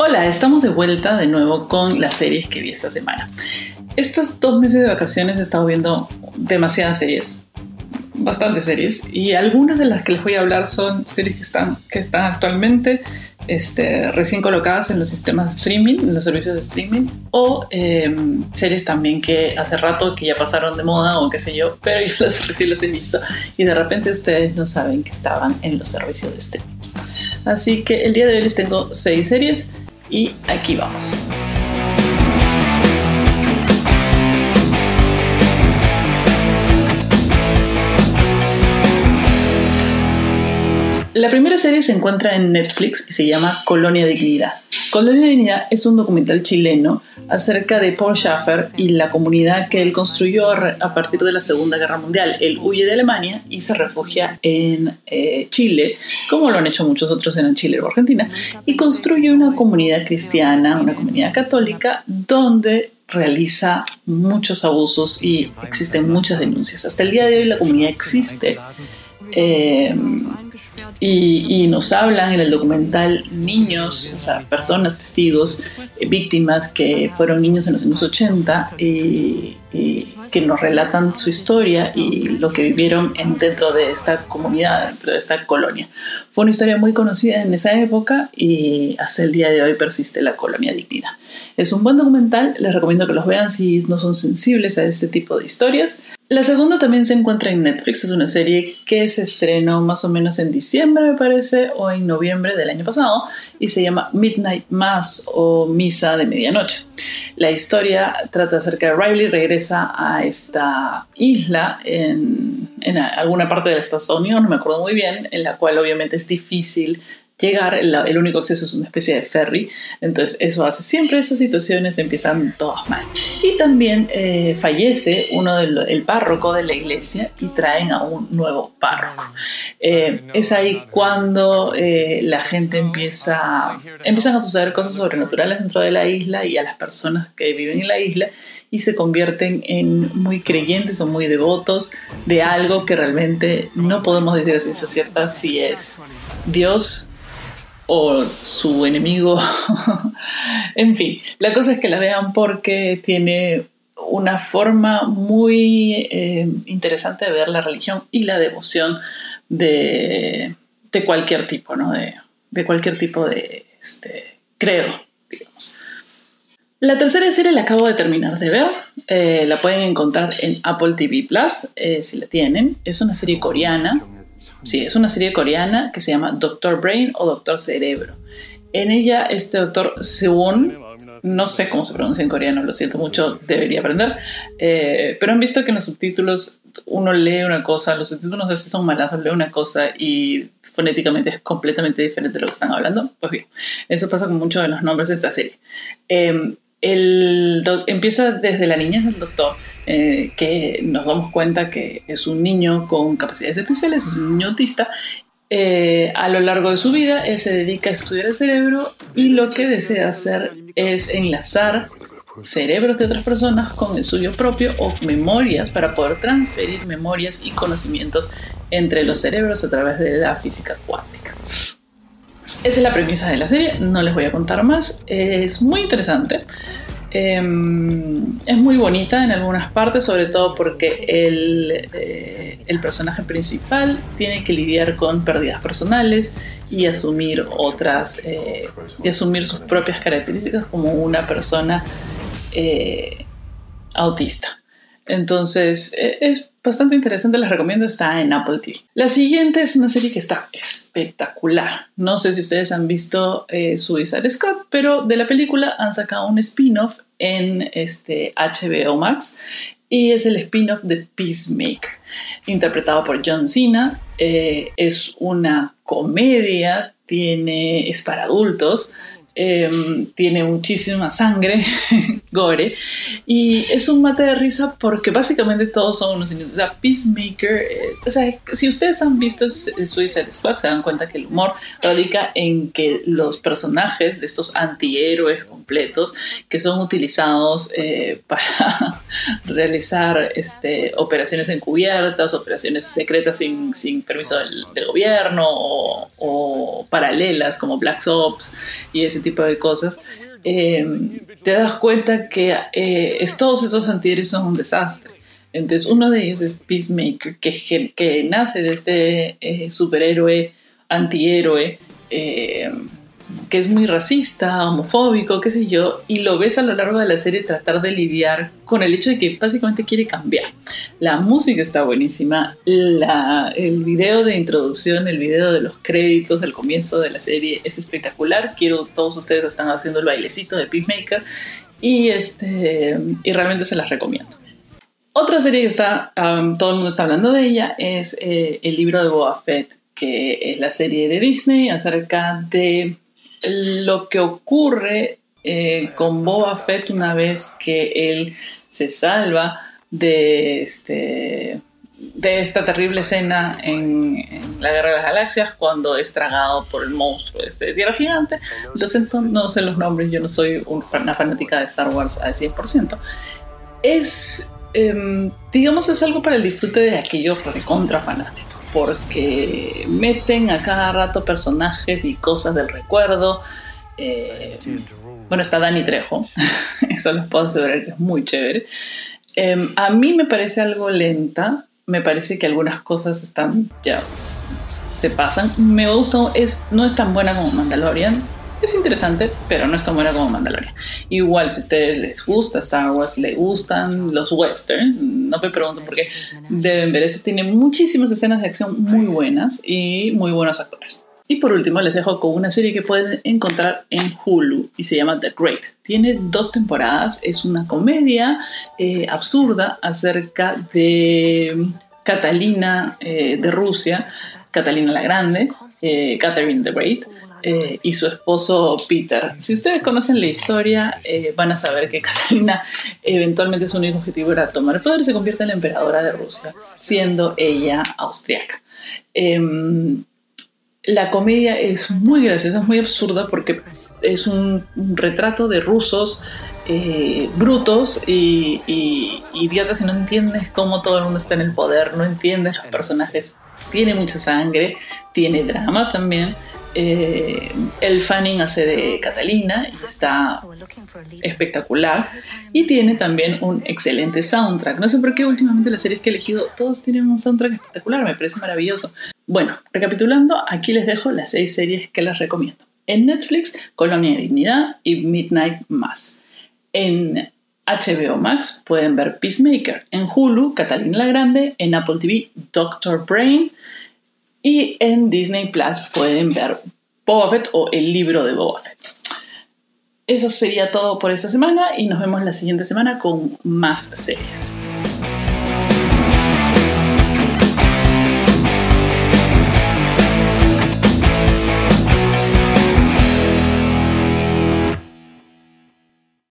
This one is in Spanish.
Hola, estamos de vuelta de nuevo con las series que vi esta semana. Estos dos meses de vacaciones he estado viendo demasiadas series, bastantes series, y algunas de las que les voy a hablar son series que están, que están actualmente este, recién colocadas en los sistemas de streaming, en los servicios de streaming, o em, series también que hace rato que ya pasaron de moda o qué sé yo, pero yo las, recién las he visto y de repente ustedes no saben que estaban en los servicios de streaming. Así que el día de hoy les tengo seis series y aquí vamos. La primera serie se encuentra en Netflix y se llama Colonia Dignidad. Colonia Dignidad es un documental chileno acerca de Paul Schaffer y la comunidad que él construyó a partir de la Segunda Guerra Mundial. Él huye de Alemania y se refugia en eh, Chile, como lo han hecho muchos otros en Chile o Argentina, y construye una comunidad cristiana, una comunidad católica, donde realiza muchos abusos y existen muchas denuncias. Hasta el día de hoy la comunidad existe. Eh, y, nos hablan en el documental niños, o sea, personas, testigos, eh, víctimas que fueron niños en los años 80 y, que nos relatan su historia y lo que vivieron en, dentro de esta comunidad, dentro de esta colonia. Fue una historia muy conocida en esa época y hasta el día de hoy persiste la colonia dignidad. Es un buen documental, les recomiendo que los vean si no son sensibles a este tipo de historias. La segunda también se encuentra en Netflix, es una serie que se estrenó más o menos en diciembre, me parece, o en noviembre del año pasado, y se llama Midnight Mass o Misa de Medianoche. La historia trata acerca de Riley, regresa a esta isla en, en alguna parte de Estados Unidos, no me acuerdo muy bien, en la cual obviamente es difícil llegar, el, único acceso es una especie de ferry, entonces eso hace siempre esas situaciones empiezan todas mal. Y también eh, fallece uno del párroco de la iglesia y traen a un nuevo párroco. Eh, es ahí cuando eh, la gente empieza, empiezan a suceder cosas sobrenaturales dentro de la isla y a las personas que viven en la isla y se convierten en muy creyentes o muy devotos de algo que realmente no podemos decir a ciencia cierta si es Dios o su enemigo. en fin, la cosa es que la vean porque tiene una forma muy eh, interesante de ver la religión y la devoción de, cualquier tipo, ¿no? De, cualquier tipo de este, credo, digamos. La tercera serie la acabo de terminar de ver. Eh, la pueden encontrar en Apple TV Plus, eh, si la tienen. Es una serie coreana Sí, es una serie coreana que se llama Doctor Brain o Doctor Cerebro. En ella, este doctor Sewon, no sé cómo se pronuncia en coreano, lo siento mucho, debería aprender, eh, pero han visto que en los subtítulos uno lee una cosa, los subtítulos sé si son malazos, lee una cosa y fonéticamente es completamente diferente de lo que están hablando. Pues bien, eso pasa con muchos de los nombres de esta serie. Eh, el empieza desde la niñez del doctor, eh, que nos damos cuenta que es un niño con capacidades especiales, es un niño autista. Eh, a lo largo de su vida, él se dedica a estudiar el cerebro y lo que desea hacer es enlazar cerebros de otras personas con el suyo propio o memorias para poder transferir memorias y conocimientos entre los cerebros a través de la física cuántica. Esa es la premisa de la serie, no les voy a contar más. Es muy interesante. Em, es muy bonita en algunas partes, sobre todo porque el, eh, el, personaje principal tiene que lidiar con pérdidas personales y asumir otras, eh, y asumir sus propias características como una persona eh, autista. Entonces, es bastante interesante, les recomiendo, está en Apple TV. La siguiente es una serie que está espectacular. No sé si ustedes han visto eh, Suicide Squad, pero de la película han sacado un spin-off en este HBO Max y es el spin-off de Peacemaker, interpretado por John Cena. Eh, es una comedia, tiene, es para adultos, Em, tiene muchísima sangre, gore, y es un mate de risa porque básicamente todos son unos niños. O sea, Peacemaker, eh, o sea, si ustedes han visto Suicide Squad, se dan cuenta que el humor radica en que los personajes de estos antihéroes completos que son utilizados eh, para realizar este, operaciones encubiertas, operaciones secretas sin, sin permiso del, gobierno o, o paralelas como Black Ops y ese tipo de cosas, eh, te das cuenta que eh, todos estos antihéroes son un desastre. Entonces uno de ellos es Peacemaker, que, que nace de este eh, superhéroe, antihéroe, que es muy racista, homofóbico, qué sé yo, y lo ves a lo largo de la serie tratar de lidiar con el hecho de que básicamente quiere cambiar. La música está buenísima, el video de introducción, el video de los créditos, el comienzo de la serie es espectacular. Quiero, todos ustedes están haciendo el bailecito de Peacemaker y, este, y realmente se las recomiendo. Otra serie que está, todo el mundo está hablando de ella, es eh, el libro de Boba Fett, que es la serie de Disney acerca de lo que ocurre eh, con Boba Fett una vez que él se salva de, este, de esta terrible escena en, la Guerra de las Galaxias cuando es tragado por el monstruo este de Tierra Gigante. Lo siento, no sé los nombres, yo no soy una fanática de Star Wars al 100%. Es, em, digamos, es algo para el disfrute de aquellos recontra fanáticos porque meten a cada rato personajes y cosas del recuerdo. Eh, bueno, está Dani Trejo, eso les puedo asegurar que es muy chévere. Em, a mí me parece algo lenta, me parece que algunas cosas están ya se pasan. Me gusta, es, no es tan buena como Mandalorian, es interesante, pero no es tan buena como Mandalorian. Igual, si a ustedes les gusta Star Wars, les gustan los westerns, no me pregunten por qué, deben ver. Esto tiene muchísimas escenas de acción muy buenas y muy buenos actores. Y por último, les dejo con una serie que pueden encontrar en Hulu y se llama The Great. Tiene dos temporadas, es una comedia eh, absurda acerca de Catalina eh, de Rusia, Catalina la Grande, eh, Catherine the Great, eh, y su esposo Peter. Si ustedes conocen la historia, eh, van a saber que Catalina eventualmente su único objetivo era tomar el poder y se convierte en la emperadora de Rusia, siendo ella austriaca. Em, la comedia es muy graciosa, es muy absurda porque es un, retrato de rusos eh, brutos y, y, idiotas y no entiendes cómo todo el mundo está en el poder, no entiendes los personajes. Tiene mucha sangre, tiene drama también eh, el Fanning hace de Catalina y está espectacular. Y tiene también un excelente soundtrack. No sé por qué últimamente las series que he elegido todos tienen un soundtrack espectacular, me parece maravilloso. Bueno, recapitulando, aquí les dejo las seis series que les recomiendo. En Netflix, Colonia de Dignidad y Midnight Mass. En HBO Max pueden ver Peacemaker. En Hulu, Catalina la Grande. En Apple TV, Doctor Brain. Y en Disney Plus pueden ver Boba Fett o el libro de Boba Fett. Eso sería todo por esta semana y nos vemos la siguiente semana con más series.